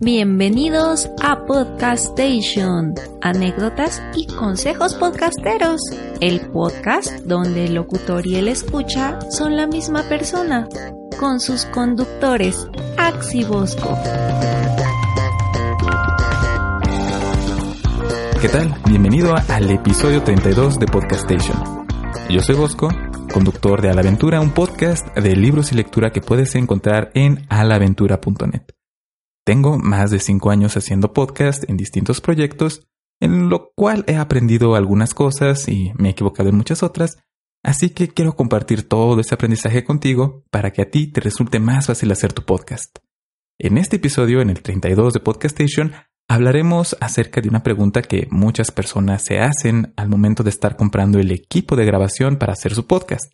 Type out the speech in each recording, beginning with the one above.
Bienvenidos a Podcast Station, anécdotas y consejos podcasteros, el podcast donde el locutor y el escucha son la misma persona, con sus conductores, Axi Bosco. ¿Qué tal? Bienvenido al episodio 32 de Podcast Station. Yo soy Bosco, conductor de Alaventura, un podcast de libros y lectura que puedes encontrar en alaventura.net. Tengo más de cinco años haciendo podcast en distintos proyectos, en lo cual he aprendido algunas cosas y me he equivocado en muchas otras, así que quiero compartir todo ese aprendizaje contigo para que a ti te resulte más fácil hacer tu podcast. En este episodio, en el 32 de Podcast Station, hablaremos acerca de una pregunta que muchas personas se hacen al momento de estar comprando el equipo de grabación para hacer su podcast.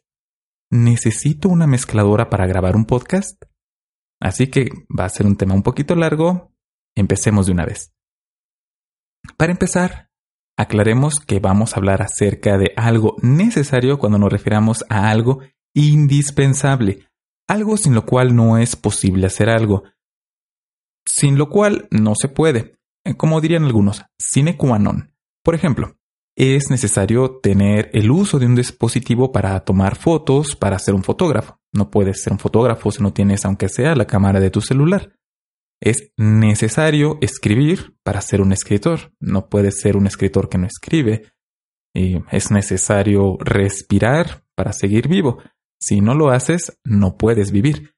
¿Necesito una mezcladora para grabar un podcast? Así que va a ser un tema un poquito largo. Empecemos de una vez. Para empezar, aclaremos que vamos a hablar acerca de algo necesario cuando nos refiramos a algo indispensable, algo sin lo cual no es posible hacer algo, sin lo cual no se puede, como dirían algunos, sine qua non. Por ejemplo, es necesario tener el uso de un dispositivo para tomar fotos para ser un fotógrafo. No puedes ser un fotógrafo si no tienes, aunque sea, la cámara de tu celular. Es necesario escribir para ser un escritor. No puedes ser un escritor que no escribe. Y es necesario respirar para seguir vivo. Si no lo haces, no puedes vivir.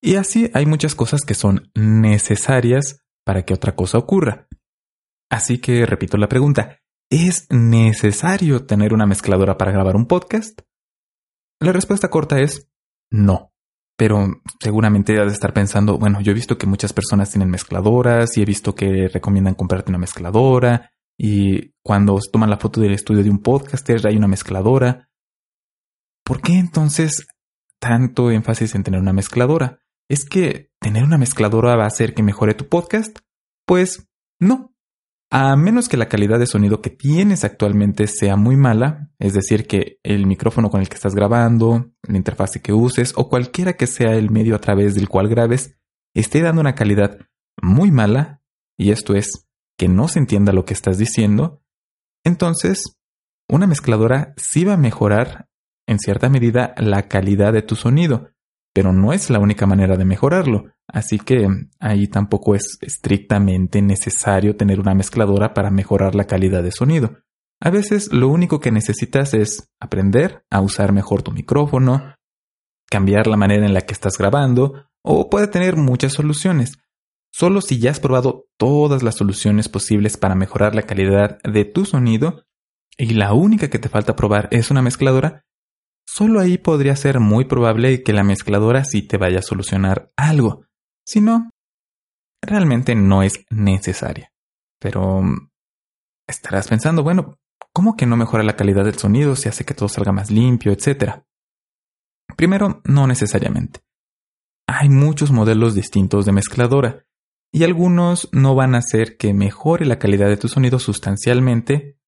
Y así hay muchas cosas que son necesarias para que otra cosa ocurra. Así que repito la pregunta, ¿Es necesario tener una mezcladora para grabar un podcast? La respuesta corta es no. Pero seguramente has de estar pensando, bueno, yo he visto que muchas personas tienen mezcladoras y he visto que recomiendan comprarte una mezcladora y cuando toman la foto del estudio de un podcaster hay una mezcladora. ¿Por qué entonces tanto énfasis en tener una mezcladora? ¿Es que tener una mezcladora va a hacer que mejore tu podcast? Pues no. A menos que la calidad de sonido que tienes actualmente sea muy mala, es decir, que el micrófono con el que estás grabando, la interfase que uses o cualquiera que sea el medio a través del cual grabes, esté dando una calidad muy mala, y esto es que no se entienda lo que estás diciendo, entonces una mezcladora sí va a mejorar en cierta medida la calidad de tu sonido, pero no es la única manera de mejorarlo. Así que ahí tampoco es estrictamente necesario tener una mezcladora para mejorar la calidad de sonido. A veces lo único que necesitas es aprender a usar mejor tu micrófono, cambiar la manera en la que estás grabando, o puede tener muchas soluciones. Solo si ya has probado todas las soluciones posibles para mejorar la calidad de tu sonido, y la única que te falta probar es una mezcladora, Solo ahí podría ser muy probable que la mezcladora sí te vaya a solucionar algo. Si no, realmente no es necesaria. Pero estarás pensando, bueno, ¿cómo que no mejora la calidad del sonido si hace que todo salga más limpio, etcétera? Primero, no necesariamente. Hay muchos modelos distintos de mezcladora y algunos no van a hacer que mejore la calidad de tu sonido sustancialmente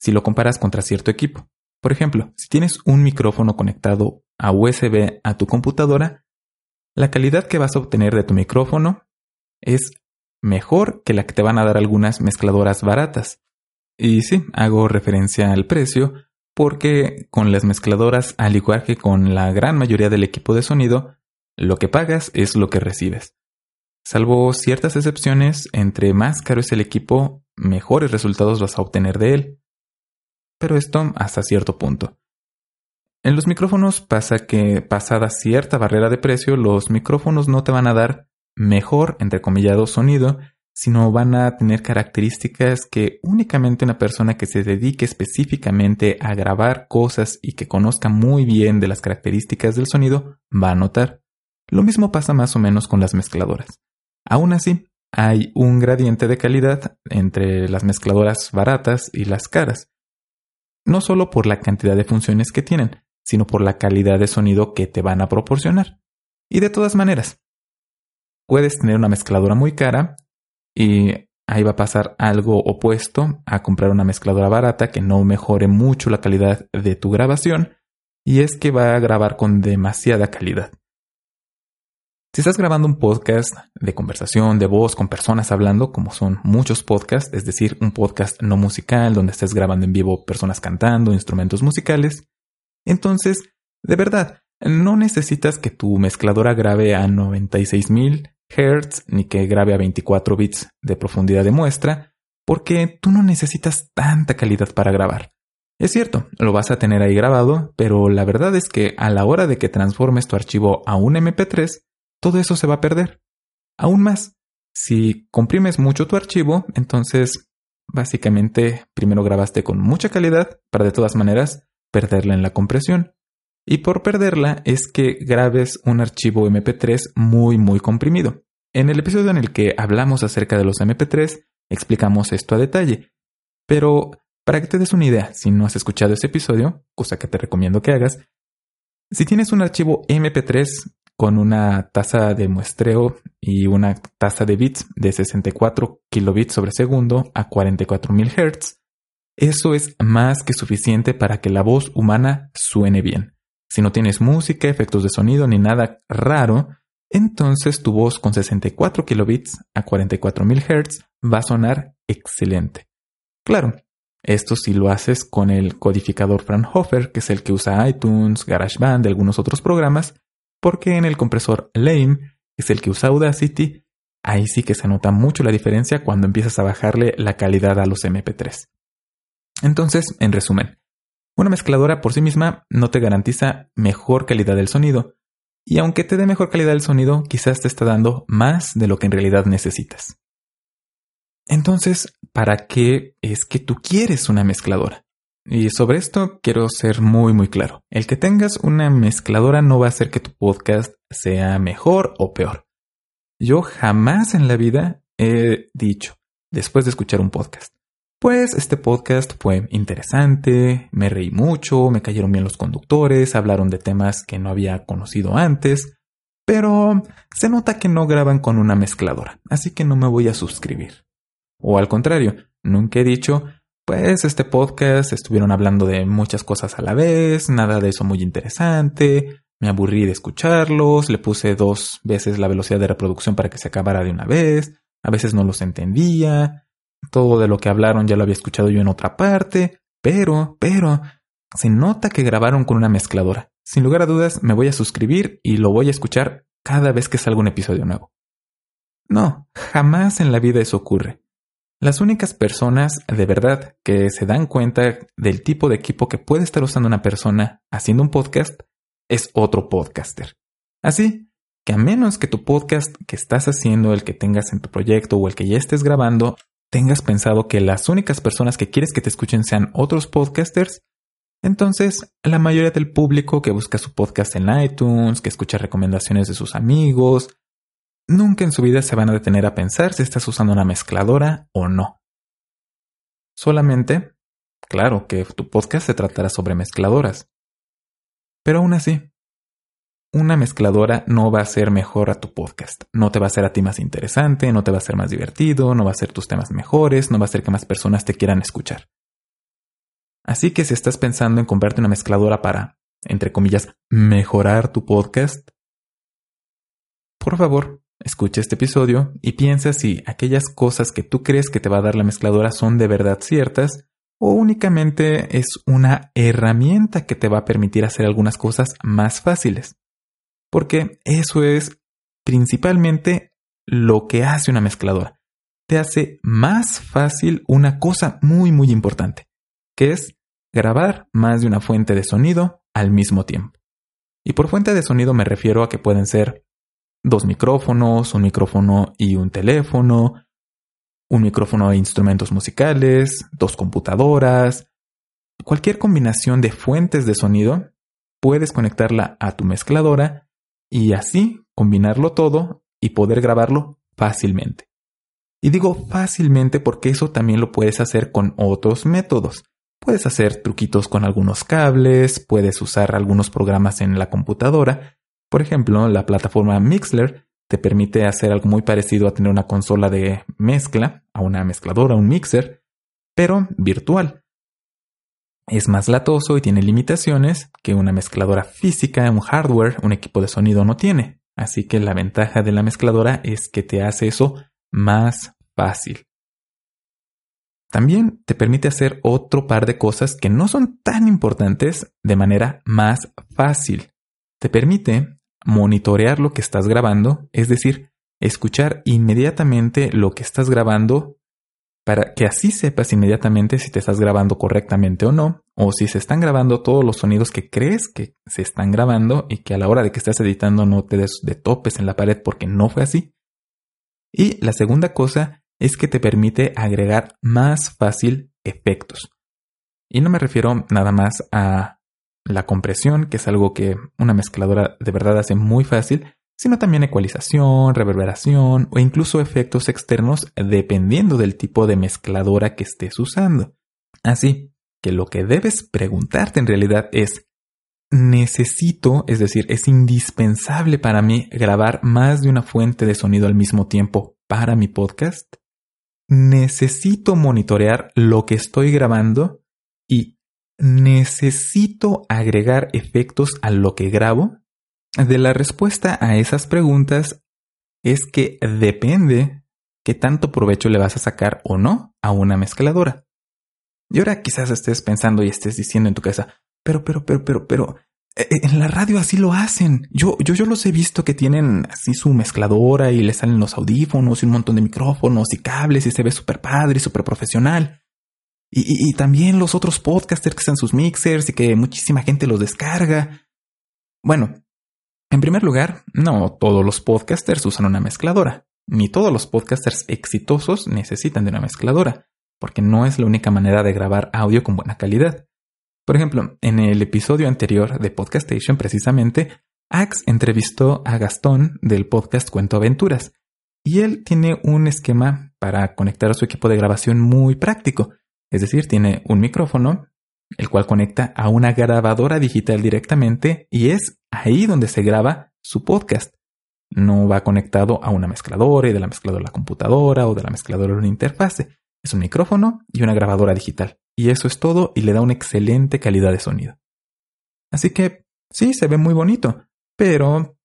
si lo comparas contra cierto equipo. Por ejemplo, si tienes un micrófono conectado a USB a tu computadora, la calidad que vas a obtener de tu micrófono es mejor que la que te van a dar algunas mezcladoras baratas. Y sí, hago referencia al precio porque con las mezcladoras, al igual que con la gran mayoría del equipo de sonido, lo que pagas es lo que recibes. Salvo ciertas excepciones, entre más caro es el equipo, mejores resultados vas a obtener de él pero esto hasta cierto punto. En los micrófonos pasa que pasada cierta barrera de precio, los micrófonos no te van a dar mejor, entrecomillado, sonido, sino van a tener características que únicamente una persona que se dedique específicamente a grabar cosas y que conozca muy bien de las características del sonido va a notar. Lo mismo pasa más o menos con las mezcladoras. Aún así, hay un gradiente de calidad entre las mezcladoras baratas y las caras. No solo por la cantidad de funciones que tienen, sino por la calidad de sonido que te van a proporcionar. Y de todas maneras, puedes tener una mezcladora muy cara y ahí va a pasar algo opuesto a comprar una mezcladora barata que no mejore mucho la calidad de tu grabación y es que va a grabar con demasiada calidad. Si estás grabando un podcast de conversación, de voz, con personas hablando, como son muchos podcasts, es decir, un podcast no musical donde estés grabando en vivo personas cantando, instrumentos musicales, entonces, de verdad, no necesitas que tu mezcladora grabe a 96.000 Hz ni que grabe a 24 bits de profundidad de muestra, porque tú no necesitas tanta calidad para grabar. Es cierto, lo vas a tener ahí grabado, pero la verdad es que a la hora de que transformes tu archivo a un MP3, todo eso se va a perder. Aún más, si comprimes mucho tu archivo, entonces básicamente primero grabaste con mucha calidad para de todas maneras perderla en la compresión. Y por perderla es que grabes un archivo MP3 muy muy comprimido. En el episodio en el que hablamos acerca de los MP3 explicamos esto a detalle. Pero para que te des una idea, si no has escuchado ese episodio, cosa que te recomiendo que hagas, si tienes un archivo MP3 con una tasa de muestreo y una tasa de bits de 64 kilobits sobre segundo a 44.000 Hz. Eso es más que suficiente para que la voz humana suene bien. Si no tienes música, efectos de sonido ni nada raro, entonces tu voz con 64 kilobits a 44.000 Hz va a sonar excelente. Claro, esto si lo haces con el codificador Fraunhofer, que es el que usa iTunes, GarageBand y algunos otros programas, porque en el compresor Lame, que es el que usa Audacity, ahí sí que se nota mucho la diferencia cuando empiezas a bajarle la calidad a los MP3. Entonces, en resumen, una mezcladora por sí misma no te garantiza mejor calidad del sonido, y aunque te dé mejor calidad del sonido, quizás te está dando más de lo que en realidad necesitas. Entonces, ¿para qué es que tú quieres una mezcladora? Y sobre esto quiero ser muy muy claro. El que tengas una mezcladora no va a hacer que tu podcast sea mejor o peor. Yo jamás en la vida he dicho, después de escuchar un podcast, pues este podcast fue interesante, me reí mucho, me cayeron bien los conductores, hablaron de temas que no había conocido antes, pero se nota que no graban con una mezcladora, así que no me voy a suscribir. O al contrario, nunca he dicho, pues este podcast estuvieron hablando de muchas cosas a la vez, nada de eso muy interesante, me aburrí de escucharlos, le puse dos veces la velocidad de reproducción para que se acabara de una vez, a veces no los entendía, todo de lo que hablaron ya lo había escuchado yo en otra parte, pero, pero, se nota que grabaron con una mezcladora. Sin lugar a dudas, me voy a suscribir y lo voy a escuchar cada vez que salga un episodio nuevo. No, jamás en la vida eso ocurre. Las únicas personas de verdad que se dan cuenta del tipo de equipo que puede estar usando una persona haciendo un podcast es otro podcaster. Así que a menos que tu podcast que estás haciendo, el que tengas en tu proyecto o el que ya estés grabando, tengas pensado que las únicas personas que quieres que te escuchen sean otros podcasters, entonces la mayoría del público que busca su podcast en iTunes, que escucha recomendaciones de sus amigos, Nunca en su vida se van a detener a pensar si estás usando una mezcladora o no. Solamente, claro que tu podcast se tratará sobre mezcladoras. Pero aún así, una mezcladora no va a ser mejor a tu podcast. No te va a hacer a ti más interesante, no te va a ser más divertido, no va a hacer tus temas mejores, no va a hacer que más personas te quieran escuchar. Así que si estás pensando en comprarte una mezcladora para, entre comillas, mejorar tu podcast, por favor, Escucha este episodio y piensa si aquellas cosas que tú crees que te va a dar la mezcladora son de verdad ciertas o únicamente es una herramienta que te va a permitir hacer algunas cosas más fáciles. Porque eso es principalmente lo que hace una mezcladora. Te hace más fácil una cosa muy muy importante, que es grabar más de una fuente de sonido al mismo tiempo. Y por fuente de sonido me refiero a que pueden ser dos micrófonos, un micrófono y un teléfono, un micrófono e instrumentos musicales, dos computadoras. Cualquier combinación de fuentes de sonido puedes conectarla a tu mezcladora y así combinarlo todo y poder grabarlo fácilmente. Y digo fácilmente porque eso también lo puedes hacer con otros métodos. Puedes hacer truquitos con algunos cables, puedes usar algunos programas en la computadora. Por ejemplo, la plataforma Mixler te permite hacer algo muy parecido a tener una consola de mezcla, a una mezcladora, un mixer, pero virtual. Es más latoso y tiene limitaciones que una mezcladora física, un hardware, un equipo de sonido no tiene. Así que la ventaja de la mezcladora es que te hace eso más fácil. También te permite hacer otro par de cosas que no son tan importantes de manera más fácil. Te permite monitorear lo que estás grabando, es decir, escuchar inmediatamente lo que estás grabando para que así sepas inmediatamente si te estás grabando correctamente o no, o si se están grabando todos los sonidos que crees que se están grabando y que a la hora de que estás editando no te des de topes en la pared porque no fue así. Y la segunda cosa es que te permite agregar más fácil efectos. Y no me refiero nada más a la compresión, que es algo que una mezcladora de verdad hace muy fácil, sino también ecualización, reverberación o incluso efectos externos dependiendo del tipo de mezcladora que estés usando. Así que lo que debes preguntarte en realidad es, necesito, es decir, es indispensable para mí grabar más de una fuente de sonido al mismo tiempo para mi podcast? necesito monitorear lo que estoy grabando y necesito agregar efectos a lo que grabo? De la respuesta a esas preguntas es que depende qué tanto provecho le vas a sacar o no a una mezcladora. Y ahora quizás estés pensando y estés diciendo en tu cabeza, pero, pero, pero, pero, pero, eh, eh, en la radio así lo hacen. Yo, yo, yo los he visto que tienen así su mezcladora y le salen los audífonos y un montón de micrófonos y cables y se ve súper padre y súper profesional. Y, y, también los otros podcasters que están sus mixers y que muchísima gente los descarga. Bueno, en primer lugar, no todos los podcasters usan una mezcladora. Ni todos los podcasters exitosos necesitan de una mezcladora, porque no es la única manera de grabar audio con buena calidad. Por ejemplo, en el episodio anterior de Podcastation, precisamente, Axe entrevistó a Gastón del podcast Cuento Aventuras. Y él tiene un esquema para conectar a su equipo de grabación muy práctico. Es decir, tiene un micrófono, el cual conecta a una grabadora digital directamente y es ahí donde se graba su podcast. No va conectado a una mezcladora y de la mezcladora a la computadora o de la mezcladora a una interfase. Es un micrófono y una grabadora digital. Y eso es todo y le da una excelente calidad de sonido. Así que sí, se ve muy bonito, pero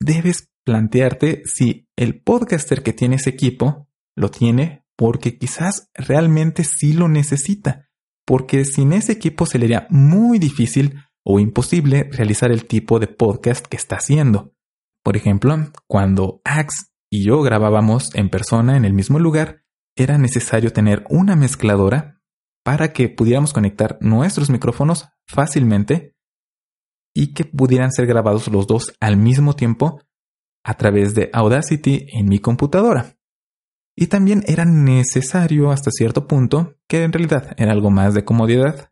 debes plantearte si el podcaster que tiene ese equipo lo tiene porque quizás realmente sí lo necesita, porque sin ese equipo se le haría muy difícil o imposible realizar el tipo de podcast que está haciendo. Por ejemplo, cuando Axe y yo grabábamos en persona en el mismo lugar, era necesario tener una mezcladora para que pudiéramos conectar nuestros micrófonos fácilmente y que pudieran ser grabados los dos al mismo tiempo a través de Audacity en mi computadora. Y también era necesario hasta cierto punto, que en realidad era algo más de comodidad,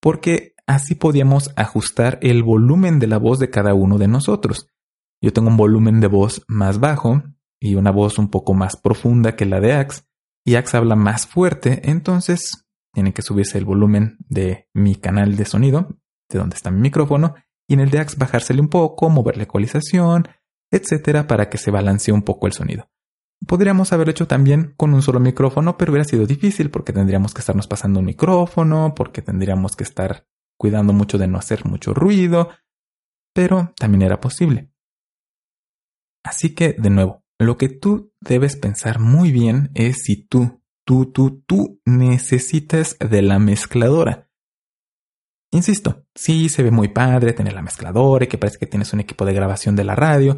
porque así podíamos ajustar el volumen de la voz de cada uno de nosotros. Yo tengo un volumen de voz más bajo y una voz un poco más profunda que la de Axe, y Axe habla más fuerte, entonces tiene que subirse el volumen de mi canal de sonido, de donde está mi micrófono, y en el de Axe bajársele un poco, mover la ecualización, etcétera, para que se balancee un poco el sonido. Podríamos haberlo hecho también con un solo micrófono, pero hubiera sido difícil porque tendríamos que estarnos pasando un micrófono, porque tendríamos que estar cuidando mucho de no hacer mucho ruido, pero también era posible. Así que, de nuevo, lo que tú debes pensar muy bien es si tú, tú, tú, tú necesitas de la mezcladora. Insisto, sí se ve muy padre tener la mezcladora y que parece que tienes un equipo de grabación de la radio,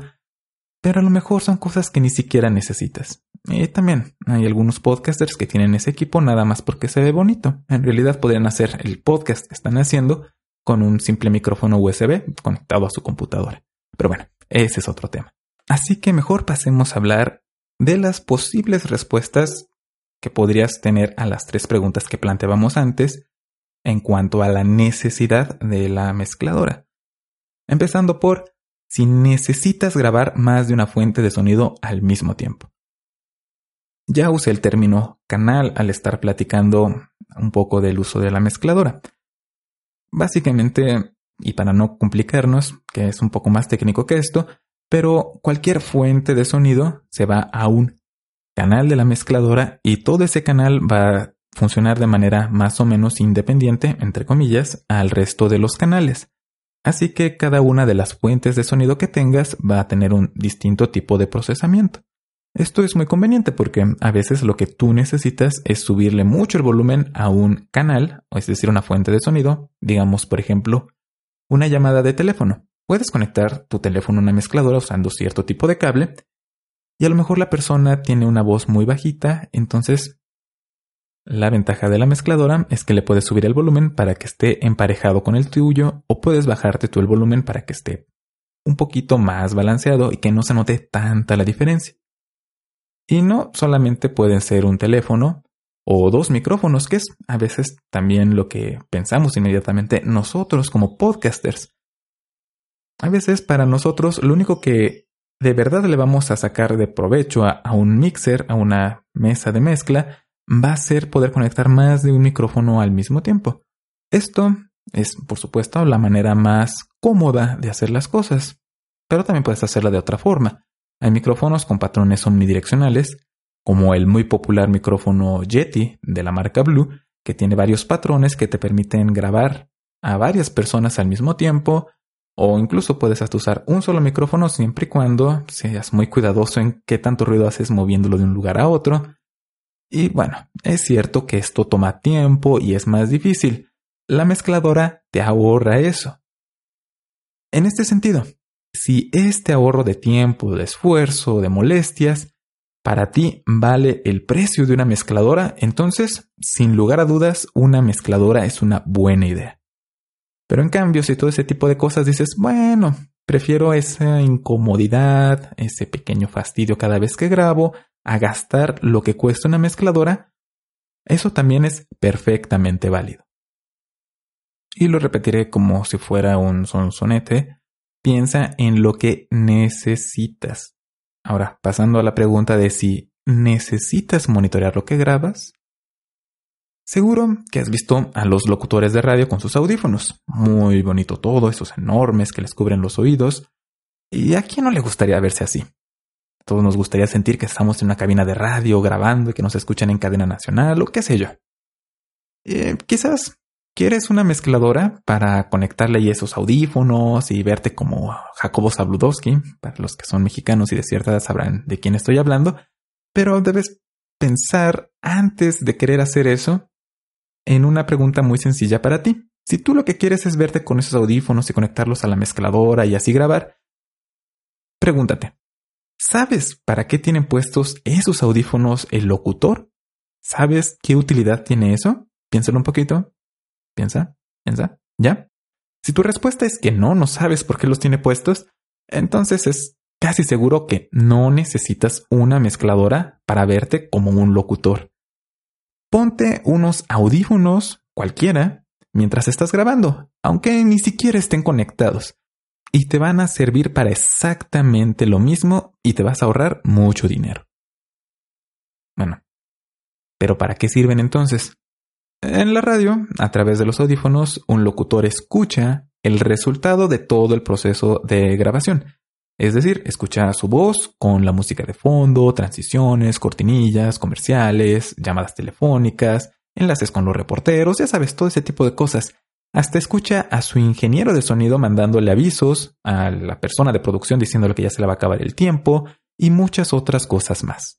pero a lo mejor son cosas que ni siquiera necesitas. Y también hay algunos podcasters que tienen ese equipo nada más porque se ve bonito. En realidad podrían hacer el podcast que están haciendo con un simple micrófono USB conectado a su computadora. Pero bueno, ese es otro tema. Así que mejor pasemos a hablar de las posibles respuestas que podrías tener a las tres preguntas que planteábamos antes en cuanto a la necesidad de la mezcladora. Empezando por si necesitas grabar más de una fuente de sonido al mismo tiempo. Ya usé el término canal al estar platicando un poco del uso de la mezcladora. Básicamente, y para no complicarnos, que es un poco más técnico que esto, pero cualquier fuente de sonido se va a un canal de la mezcladora y todo ese canal va a funcionar de manera más o menos independiente, entre comillas, al resto de los canales. Así que cada una de las fuentes de sonido que tengas va a tener un distinto tipo de procesamiento. Esto es muy conveniente porque a veces lo que tú necesitas es subirle mucho el volumen a un canal, es decir, una fuente de sonido, digamos por ejemplo, una llamada de teléfono. Puedes conectar tu teléfono a una mezcladora usando cierto tipo de cable y a lo mejor la persona tiene una voz muy bajita, entonces la ventaja de la mezcladora es que le puedes subir el volumen para que esté emparejado con el tuyo o puedes bajarte tú el volumen para que esté un poquito más balanceado y que no se note tanta la diferencia. Y no solamente pueden ser un teléfono o dos micrófonos, que es a veces también lo que pensamos inmediatamente nosotros como podcasters. A veces para nosotros lo único que de verdad le vamos a sacar de provecho a, a un mixer, a una mesa de mezcla, va a ser poder conectar más de un micrófono al mismo tiempo. Esto es, por supuesto, la manera más cómoda de hacer las cosas, pero también puedes hacerla de otra forma. Hay micrófonos con patrones omnidireccionales, como el muy popular micrófono Yeti de la marca Blue, que tiene varios patrones que te permiten grabar a varias personas al mismo tiempo, o incluso puedes hasta usar un solo micrófono siempre y cuando seas muy cuidadoso en qué tanto ruido haces moviéndolo de un lugar a otro, y bueno, es cierto que esto toma tiempo y es más difícil. La mezcladora te ahorra eso. En este sentido, si este ahorro de tiempo, de esfuerzo, de molestias, para ti vale el precio de una mezcladora, entonces, sin lugar a dudas, una mezcladora es una buena idea. Pero en cambio, si todo ese tipo de cosas dices, bueno, prefiero esa incomodidad, ese pequeño fastidio cada vez que grabo, a gastar lo que cuesta una mezcladora, eso también es perfectamente válido. Y lo repetiré como si fuera un sonsonete. Piensa en lo que necesitas. Ahora, pasando a la pregunta de si necesitas monitorear lo que grabas. Seguro que has visto a los locutores de radio con sus audífonos. Muy bonito todo, esos enormes que les cubren los oídos. ¿Y a quién no le gustaría verse así? Todos nos gustaría sentir que estamos en una cabina de radio grabando y que nos escuchan en cadena nacional o qué sé yo. Eh, quizás quieres una mezcladora para conectarle ahí esos audífonos y verte como Jacobo Zabludowski. Para los que son mexicanos y de cierta edad sabrán de quién estoy hablando. Pero debes pensar antes de querer hacer eso en una pregunta muy sencilla para ti. Si tú lo que quieres es verte con esos audífonos y conectarlos a la mezcladora y así grabar, pregúntate, ¿Sabes para qué tienen puestos esos audífonos el locutor? ¿Sabes qué utilidad tiene eso? Piénsalo un poquito. Piensa, piensa, ¿ya? Si tu respuesta es que no, no sabes por qué los tiene puestos, entonces es casi seguro que no necesitas una mezcladora para verte como un locutor. Ponte unos audífonos, cualquiera, mientras estás grabando, aunque ni siquiera estén conectados y te van a servir para exactamente lo mismo y te vas a ahorrar mucho dinero. Bueno, pero ¿para qué sirven entonces? En la radio, a través de los audífonos, un locutor escucha el resultado de todo el proceso de grabación. Es decir, escucha su voz con la música de fondo, transiciones, cortinillas, comerciales, llamadas telefónicas, enlaces con los reporteros, ya sabes, todo ese tipo de cosas. Hasta escucha a su ingeniero de sonido mandándole avisos, a la persona de producción diciéndole que ya se le va a acabar el tiempo y muchas otras cosas más.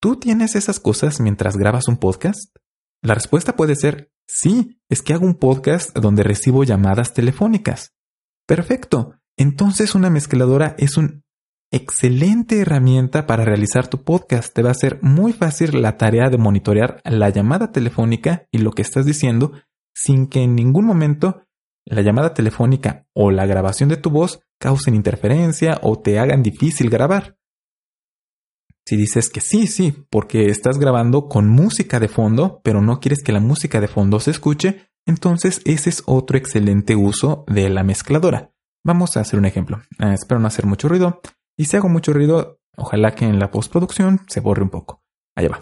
¿Tú tienes esas cosas mientras grabas un podcast? La respuesta puede ser sí, es que hago un podcast donde recibo llamadas telefónicas. Perfecto. Entonces una mezcladora es una excelente herramienta para realizar tu podcast. Te va a ser muy fácil la tarea de monitorear la llamada telefónica y lo que estás diciendo sin que en ningún momento la llamada telefónica o la grabación de tu voz causen interferencia o te hagan difícil grabar. Si dices que sí, sí, porque estás grabando con música de fondo, pero no quieres que la música de fondo se escuche, entonces ese es otro excelente uso de la mezcladora. Vamos a hacer un ejemplo. Eh, espero no hacer mucho ruido. Y si hago mucho ruido, ojalá que en la postproducción se borre un poco. Allá va.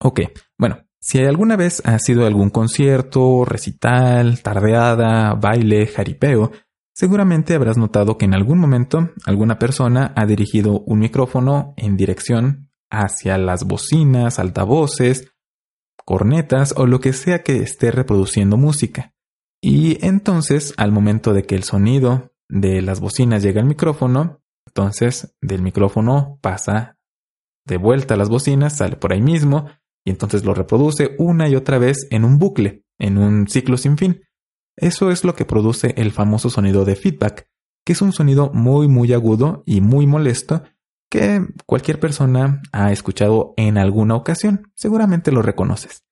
Ok, bueno, si alguna vez ha sido algún concierto, recital, tardeada, baile, jaripeo, seguramente habrás notado que en algún momento alguna persona ha dirigido un micrófono en dirección hacia las bocinas, altavoces, cornetas o lo que sea que esté reproduciendo música. Y entonces, al momento de que el sonido de las bocinas llega al micrófono, entonces del micrófono pasa de vuelta a las bocinas, sale por ahí mismo, y entonces lo reproduce una y otra vez en un bucle, en un ciclo sin fin. Eso es lo que produce el famoso sonido de feedback, que es un sonido muy muy agudo y muy molesto que cualquier persona ha escuchado en alguna ocasión. Seguramente lo reconoces.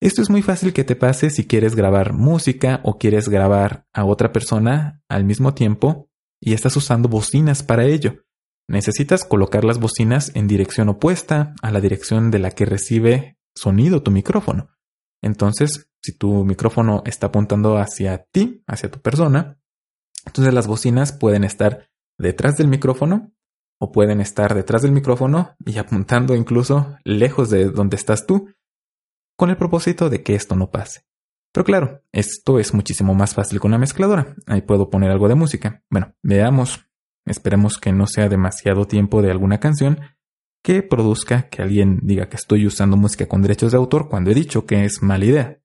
Esto es muy fácil que te pase si quieres grabar música o quieres grabar a otra persona al mismo tiempo y estás usando bocinas para ello. Necesitas colocar las bocinas en dirección opuesta a la dirección de la que recibe sonido tu micrófono. Entonces, si tu micrófono está apuntando hacia ti, hacia tu persona, entonces las bocinas pueden estar detrás del micrófono o pueden estar detrás del micrófono y apuntando incluso lejos de donde estás tú con el propósito de que esto no pase. Pero claro, esto es muchísimo más fácil con la mezcladora. Ahí puedo poner algo de música. Bueno, veamos. Esperemos que no sea demasiado tiempo de alguna canción que produzca que alguien diga que estoy usando música con derechos de autor cuando he dicho que es mala idea.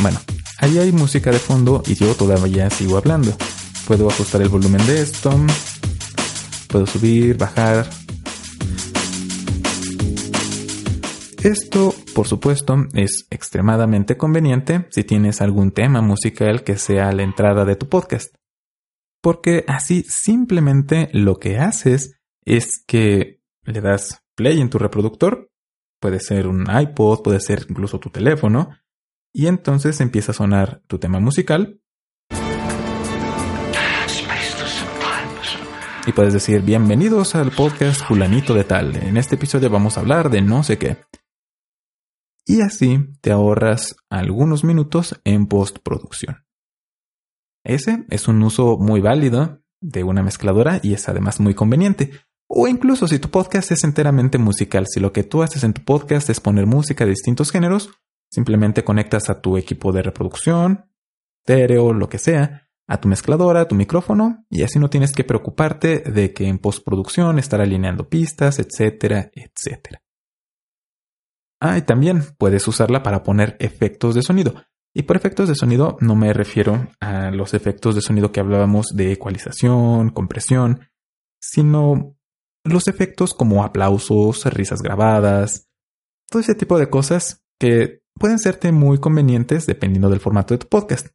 Bueno, ahí hay música de fondo y yo todavía sigo hablando. Puedo ajustar el volumen de esto. Puedo subir, bajar, Esto, por supuesto, es extremadamente conveniente si tienes algún tema musical que sea la entrada de tu podcast. Porque así simplemente lo que haces es que le das play en tu reproductor, puede ser un iPod, puede ser incluso tu teléfono, y entonces empieza a sonar tu tema musical. Y puedes decir, bienvenidos al podcast fulanito de tal. En este episodio vamos a hablar de no sé qué y así te ahorras algunos minutos en postproducción. Ese es un uso muy válido de una mezcladora y es además muy conveniente. O incluso si tu podcast es enteramente musical, si lo que tú haces en tu podcast es poner música de distintos géneros, simplemente conectas a tu equipo de reproducción, estéreo, lo que sea, a tu mezcladora, a tu micrófono, y así no tienes que preocuparte de que en postproducción estar alineando pistas, etcétera, etcétera. Ah, y también puedes usarla para poner efectos de sonido. Y por efectos de sonido no me refiero a los efectos de sonido que hablábamos de ecualización, compresión, sino los efectos como aplausos, risas grabadas, todo ese tipo de cosas que pueden serte muy convenientes dependiendo del formato de tu podcast.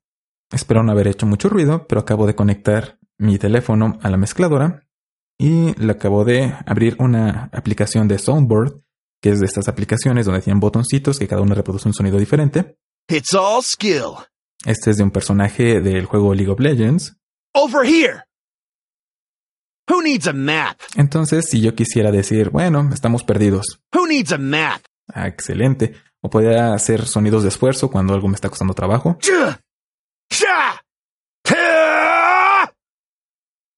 Espero no haber hecho mucho ruido, pero acabo de conectar mi teléfono a la mezcladora y le acabo de abrir una aplicación de Soundboard que es de estas aplicaciones donde tienen botoncitos que cada uno reproduce un sonido diferente. It's all skill. Este es de un personaje del juego League of Legends. Over here. Who needs a map? Entonces, si yo quisiera decir, bueno, estamos perdidos. Who needs a map? Ah, excelente. O podría hacer sonidos de esfuerzo cuando algo me está costando trabajo.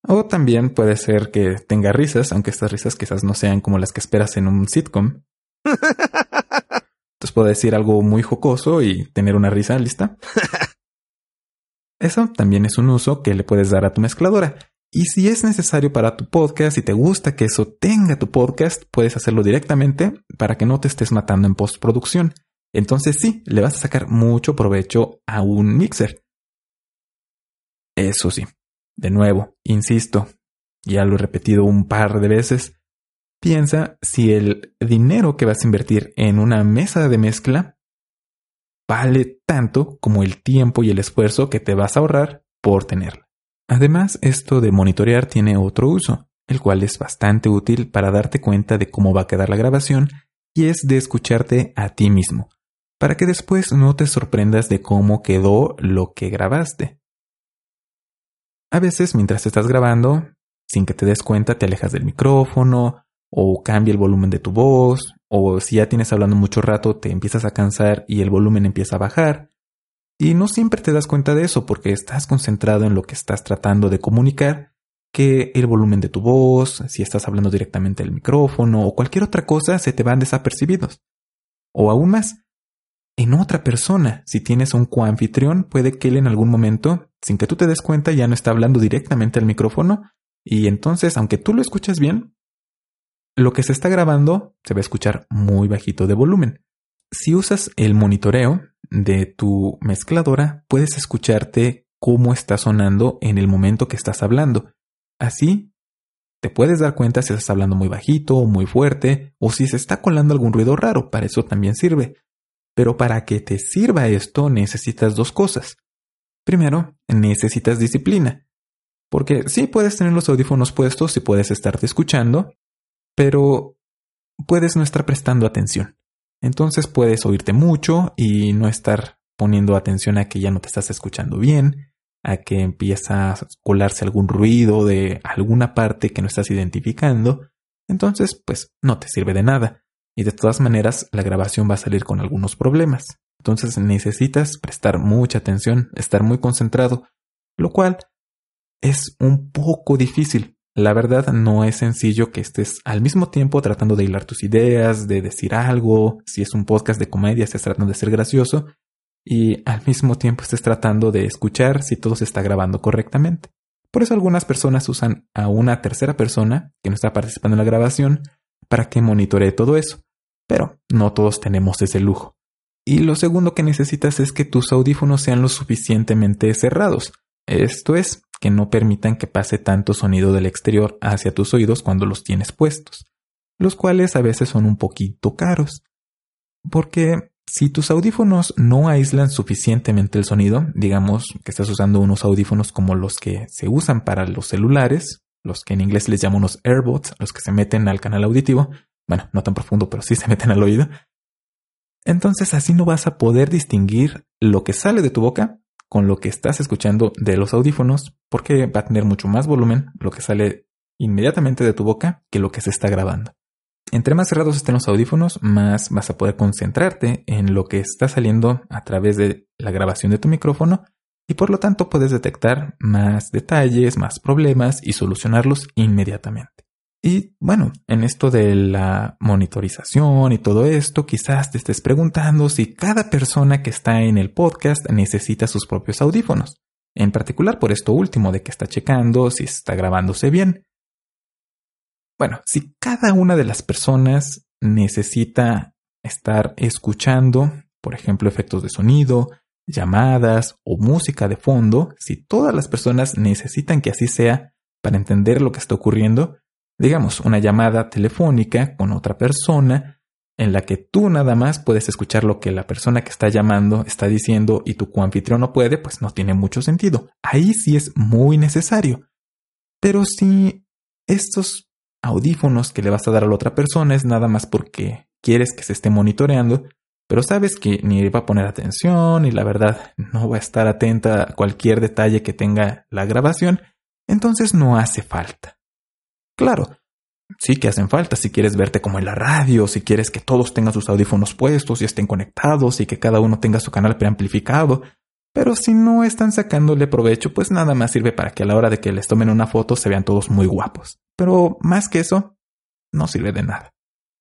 O también puede ser que tenga risas, aunque estas risas quizás no sean como las que esperas en un sitcom. Entonces puedo decir algo muy jocoso y tener una risa lista. Eso también es un uso que le puedes dar a tu mezcladora. Y si es necesario para tu podcast y te gusta que eso tenga tu podcast, puedes hacerlo directamente para que no te estés matando en postproducción. Entonces sí, le vas a sacar mucho provecho a un mixer. Eso sí, de nuevo, insisto, ya lo he repetido un par de veces, Piensa si el dinero que vas a invertir en una mesa de mezcla vale tanto como el tiempo y el esfuerzo que te vas a ahorrar por tenerla. Además, esto de monitorear tiene otro uso, el cual es bastante útil para darte cuenta de cómo va a quedar la grabación y es de escucharte a ti mismo, para que después no te sorprendas de cómo quedó lo que grabaste. A veces, mientras estás grabando, sin que te des cuenta, te alejas del micrófono o cambia el volumen de tu voz, o si ya tienes hablando mucho rato te empiezas a cansar y el volumen empieza a bajar, Y no siempre te das cuenta de eso porque estás concentrado en lo que estás tratando de comunicar, que el volumen de tu voz, si estás hablando directamente al micrófono o cualquier otra cosa se te van desapercibidos. O aún más, en otra persona, si tienes un coanfitrión, puede que él en algún momento, sin que tú te des cuenta, ya no está hablando directamente al micrófono y entonces, aunque tú lo escuchas bien, lo que se está grabando se va a escuchar muy bajito de volumen. Si usas el monitoreo de tu mezcladora, puedes escucharte cómo está sonando en el momento que estás hablando. Así, te puedes dar cuenta si estás hablando muy bajito o muy fuerte, o si se está colando algún ruido raro, para eso también sirve. Pero para que te sirva esto necesitas dos cosas. Primero, necesitas disciplina. Porque sí puedes tener los audífonos puestos y puedes estarte escuchando, pero puedes no estar prestando atención. Entonces puedes oírte mucho y no estar poniendo atención a que ya no te estás escuchando bien, a que empieza a colarse algún ruido de alguna parte que no estás identificando. Entonces, pues no te sirve de nada. Y de todas maneras, la grabación va a salir con algunos problemas. Entonces necesitas prestar mucha atención, estar muy concentrado, lo cual es un poco difícil. La verdad no es sencillo que estés al mismo tiempo tratando de hilar tus ideas, de decir algo, si es un podcast de comedia estés tratando de ser gracioso y al mismo tiempo estés tratando de escuchar si todo se está grabando correctamente. Por eso algunas personas usan a una tercera persona que no está participando en la grabación para que monitoree todo eso. Pero no todos tenemos ese lujo. Y lo segundo que necesitas es que tus audífonos sean lo suficientemente cerrados. Esto es, que no permitan que pase tanto sonido del exterior hacia tus oídos cuando los tienes puestos, los cuales a veces son un poquito caros. Porque si tus audífonos no aíslan suficientemente el sonido, digamos que estás usando unos audífonos como los que se usan para los celulares, los que en inglés les llamamos AirBots, los que se meten al canal auditivo, bueno, no tan profundo, pero sí se meten al oído, entonces así no vas a poder distinguir lo que sale de tu boca con lo que estás escuchando de los audífonos porque va a tener mucho más volumen lo que sale inmediatamente de tu boca que lo que se está grabando. Entre más cerrados estén los audífonos, más vas a poder concentrarte en lo que está saliendo a través de la grabación de tu micrófono y por lo tanto puedes detectar más detalles, más problemas y solucionarlos inmediatamente. Y bueno, en esto de la monitorización y todo esto, quizás te estés preguntando si cada persona que está en el podcast necesita sus propios audífonos. En particular por esto último de que está checando si está grabándose bien. Bueno, si cada una de las personas necesita estar escuchando, por ejemplo, efectos de sonido, llamadas o música de fondo, si todas las personas necesitan que así sea para entender lo que está ocurriendo, digamos, una llamada telefónica con otra persona en la que tú nada más puedes escuchar lo que la persona que está llamando está diciendo y tu coanfitrión no puede, pues no tiene mucho sentido. Ahí sí es muy necesario. Pero si estos audífonos que le vas a dar a la otra persona es nada más porque quieres que se esté monitoreando, pero sabes que ni va a poner atención y la verdad no va a estar atenta a cualquier detalle que tenga la grabación, entonces no hace falta. Claro, sí que hacen falta si quieres verte como en la radio, si quieres que todos tengan sus audífonos puestos y estén conectados y que cada uno tenga su canal preamplificado. Pero si no están sacándole provecho, pues nada más sirve para que a la hora de que les tomen una foto se vean todos muy guapos. Pero más que eso, no sirve de nada.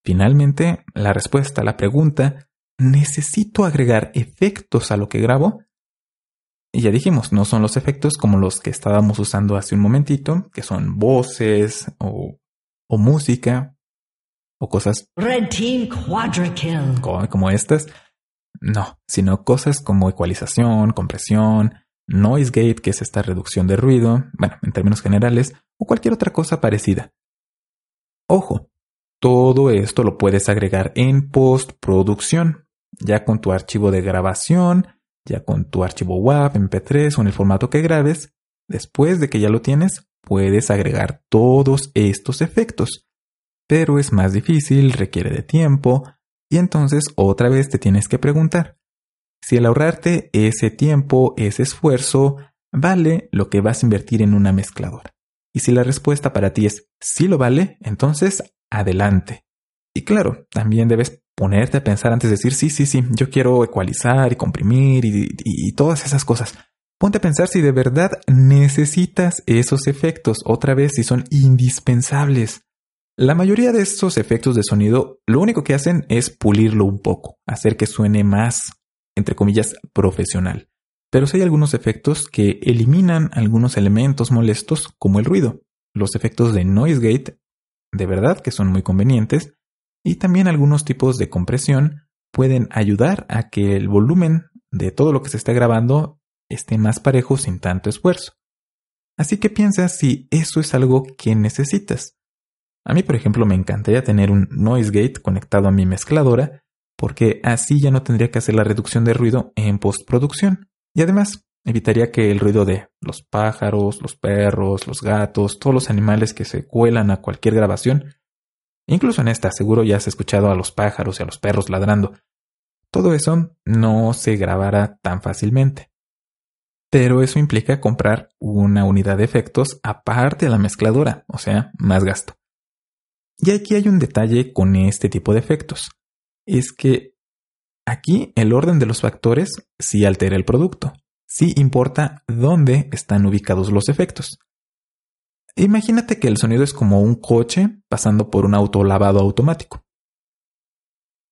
Finalmente, la respuesta a la pregunta, ¿necesito agregar efectos a lo que grabo? Y ya dijimos, no son los efectos como los que estábamos usando hace un momentito, que son voces o, o música o cosas Red Team Quadra Kill. como, como estas. No, sino cosas como ecualización, compresión, noise gate, que es esta reducción de ruido, bueno, en términos generales, o cualquier otra cosa parecida. Ojo, todo esto lo puedes agregar en postproducción, ya con tu archivo de grabación, ya con tu archivo WAV, MP3 o en el formato que grabes, después de que ya lo tienes, puedes agregar todos estos efectos. Pero es más difícil, requiere de tiempo, y entonces otra vez te tienes que preguntar, si el ahorrarte ese tiempo, ese esfuerzo, vale lo que vas a invertir en una mezcladora. Y si la respuesta para ti es sí lo vale, entonces adelante. Y claro, también debes ponerte a pensar antes de decir, sí, sí, sí, yo quiero ecualizar y comprimir y, y todas esas cosas. Ponte a pensar si de verdad necesitas esos efectos, otra vez si son indispensables. La mayoría de estos efectos de sonido lo único que hacen es pulirlo un poco, hacer que suene más, entre comillas, profesional. Pero sí hay algunos efectos que eliminan algunos elementos molestos como el ruido. Los efectos de noise gate, de verdad que son muy convenientes, y también algunos tipos de compresión pueden ayudar a que el volumen de todo lo que se está grabando esté más parejo sin tanto esfuerzo. Así que piensa si eso es algo que necesitas. A mí, por ejemplo, me encantaría tener un noise gate conectado a mi mezcladora, porque así ya no tendría que hacer la reducción de ruido en postproducción. Y además, evitaría que el ruido de los pájaros, los perros, los gatos, todos los animales que se cuelan a cualquier grabación, incluso en esta seguro ya has escuchado a los pájaros y a los perros ladrando, todo eso no se grabará tan fácilmente. Pero eso implica comprar una unidad de efectos aparte de la mezcladora, o sea, más gasto. Y aquí hay un detalle con este tipo de efectos. Es que aquí el orden de los factores sí altera el producto. Sí importa dónde están ubicados los efectos. Imagínate que el sonido es como un coche pasando por un auto lavado automático.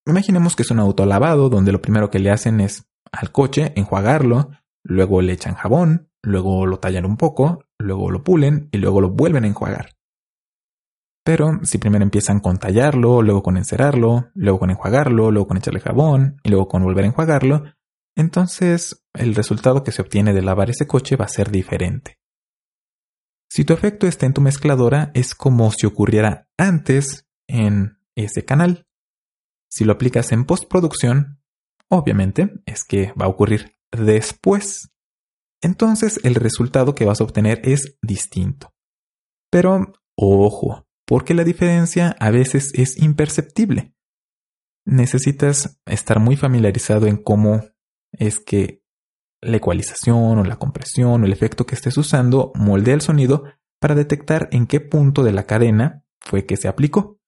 Imaginemos que es un auto lavado donde lo primero que le hacen es al coche enjuagarlo, luego le echan jabón, luego lo tallan un poco, luego lo pulen y luego lo vuelven a enjuagar. Pero si primero empiezan con tallarlo, luego con encerarlo, luego con enjuagarlo, luego con echarle jabón y luego con volver a enjuagarlo, entonces el resultado que se obtiene de lavar ese coche va a ser diferente. Si tu efecto está en tu mezcladora, es como si ocurriera antes en ese canal. Si lo aplicas en postproducción, obviamente es que va a ocurrir después. Entonces el resultado que vas a obtener es distinto. Pero, ojo, porque la diferencia a veces es imperceptible. Necesitas estar muy familiarizado en cómo es que la ecualización o la compresión o el efecto que estés usando moldea el sonido para detectar en qué punto de la cadena fue que se aplicó.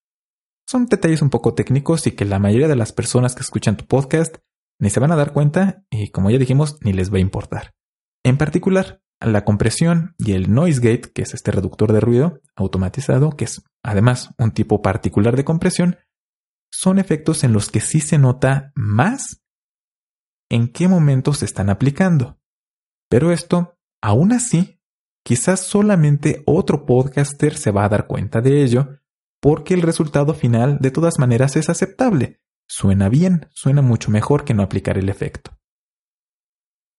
Son detalles un poco técnicos y que la mayoría de las personas que escuchan tu podcast ni se van a dar cuenta y como ya dijimos, ni les va a importar. En particular, la compresión y el noise gate, que es este reductor de ruido automatizado, que es además un tipo particular de compresión, son efectos en los que sí se nota más en qué momento se están aplicando. Pero esto, aún así, quizás solamente otro podcaster se va a dar cuenta de ello, porque el resultado final de todas maneras es aceptable. Suena bien, suena mucho mejor que no aplicar el efecto.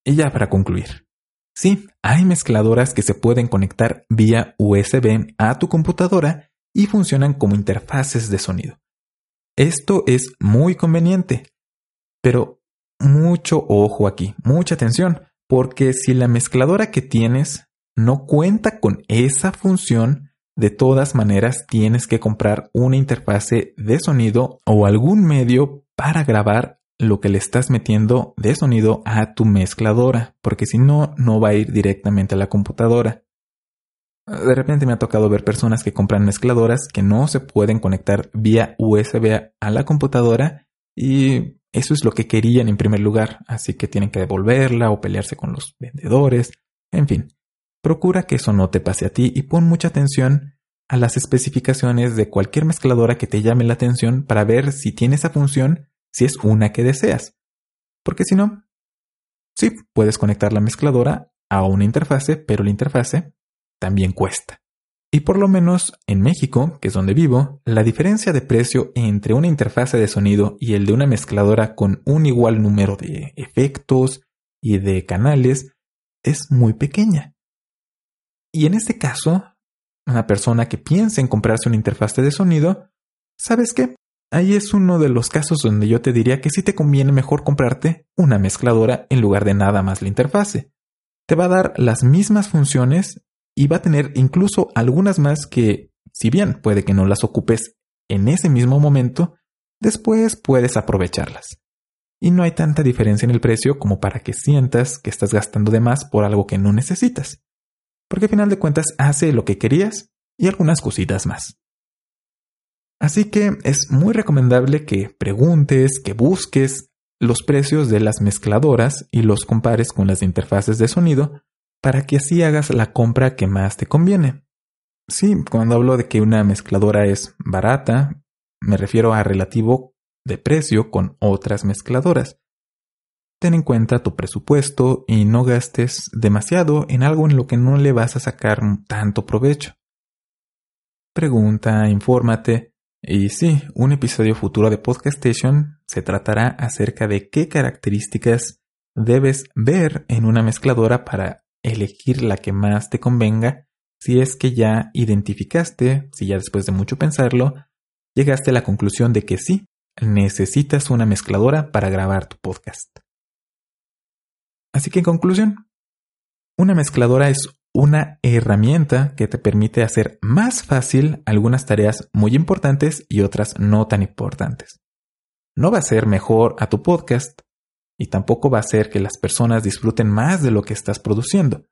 Y ya para concluir. Sí, hay mezcladoras que se pueden conectar vía USB a tu computadora y funcionan como interfaces de sonido. Esto es muy conveniente, pero mucho ojo aquí, mucha atención, porque si la mezcladora que tienes no cuenta con esa función, de todas maneras tienes que comprar una interfase de sonido o algún medio para grabar lo que le estás metiendo de sonido a tu mezcladora, porque si no, no va a ir directamente a la computadora. De repente me ha tocado ver personas que compran mezcladoras que no se pueden conectar vía USB a la computadora y eso es lo que querían en primer lugar, así que tienen que devolverla o pelearse con los vendedores, en fin. Procura que eso no te pase a ti y pon mucha atención a las especificaciones de cualquier mezcladora que te llame la atención para ver si tiene esa función si es una que deseas. Porque si no, sí, puedes conectar la mezcladora a una interfase, pero la interfase también cuesta. Y por lo menos en México, que es donde vivo, la diferencia de precio entre una interfase de sonido y el de una mezcladora con un igual número de efectos y de canales es muy pequeña. Y en este caso, una persona que piensa en comprarse una interfase de sonido, ¿sabes qué? Ahí es uno de los casos donde yo te diría que sí te conviene mejor comprarte una mezcladora en lugar de nada más la interfase. Te va a dar las mismas funciones y va a tener incluso algunas más que, si bien puede que no las ocupes en ese mismo momento, después puedes aprovecharlas. Y no hay tanta diferencia en el precio como para que sientas que estás gastando de más por algo que no necesitas. Porque al final de cuentas hace lo que querías y algunas cositas más. Así que es muy recomendable que preguntes, que busques los precios de las mezcladoras y los compares con las interfaces de sonido para que así hagas la compra que más te conviene. Sí, cuando hablo de que una mezcladora es barata, me refiero a relativo de precio con otras mezcladoras. Ten en cuenta tu presupuesto y no gastes demasiado en algo en lo que no le vas a sacar tanto provecho. Pregunta, infórmate. Y sí, un episodio futuro de Podcast Station se tratará acerca de qué características debes ver en una mezcladora para elegir la que más te convenga si es que ya identificaste, si ya después de mucho pensarlo, llegaste a la conclusión de que sí, necesitas una mezcladora para grabar tu podcast. Así que en conclusión, una mezcladora es una herramienta que te permite hacer más fácil algunas tareas muy importantes y otras no tan importantes. No va a ser mejor a tu podcast y tampoco va a hacer que las personas disfruten más de lo que estás produciendo.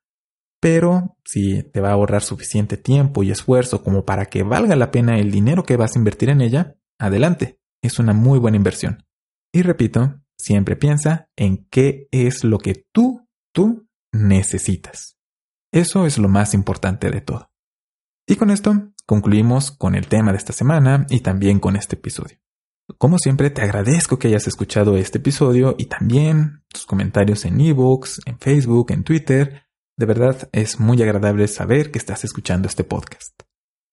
Pero si te va a ahorrar suficiente tiempo y esfuerzo como para que valga la pena el dinero que vas a invertir en ella, adelante, es una muy buena inversión. Y repito, Siempre piensa en qué es lo que tú, tú necesitas. Eso es lo más importante de todo. Y con esto concluimos con el tema de esta semana y también con este episodio. Como siempre, te agradezco que hayas escuchado este episodio y también tus comentarios en ebooks, en Facebook, en Twitter. De verdad, es muy agradable saber que estás escuchando este podcast.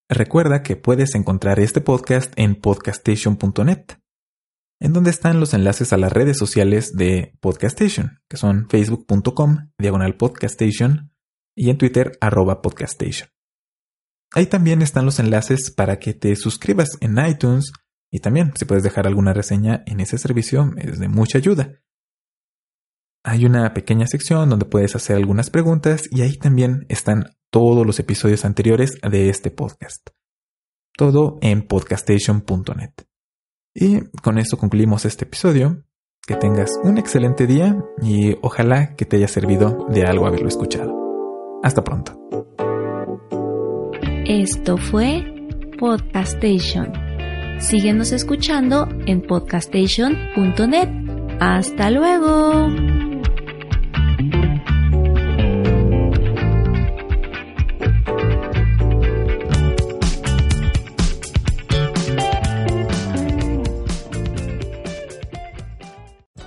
Recuerda que puedes encontrar este podcast en podcastation.net en donde están los enlaces a las redes sociales de Podcastation, que son facebook.com, diagonal podcastation, y en Twitter, arroba podcastation. Ahí también están los enlaces para que te suscribas en iTunes y también si puedes dejar alguna reseña en ese servicio es de mucha ayuda. Hay una pequeña sección donde puedes hacer algunas preguntas y ahí también están todos los episodios anteriores de este podcast. Todo en podcastation.net. Y con esto concluimos este episodio. Que tengas un excelente día y ojalá que te haya servido de algo haberlo escuchado. Hasta pronto. Esto fue Podcastation. Síguenos escuchando en podcastation.net. Hasta luego.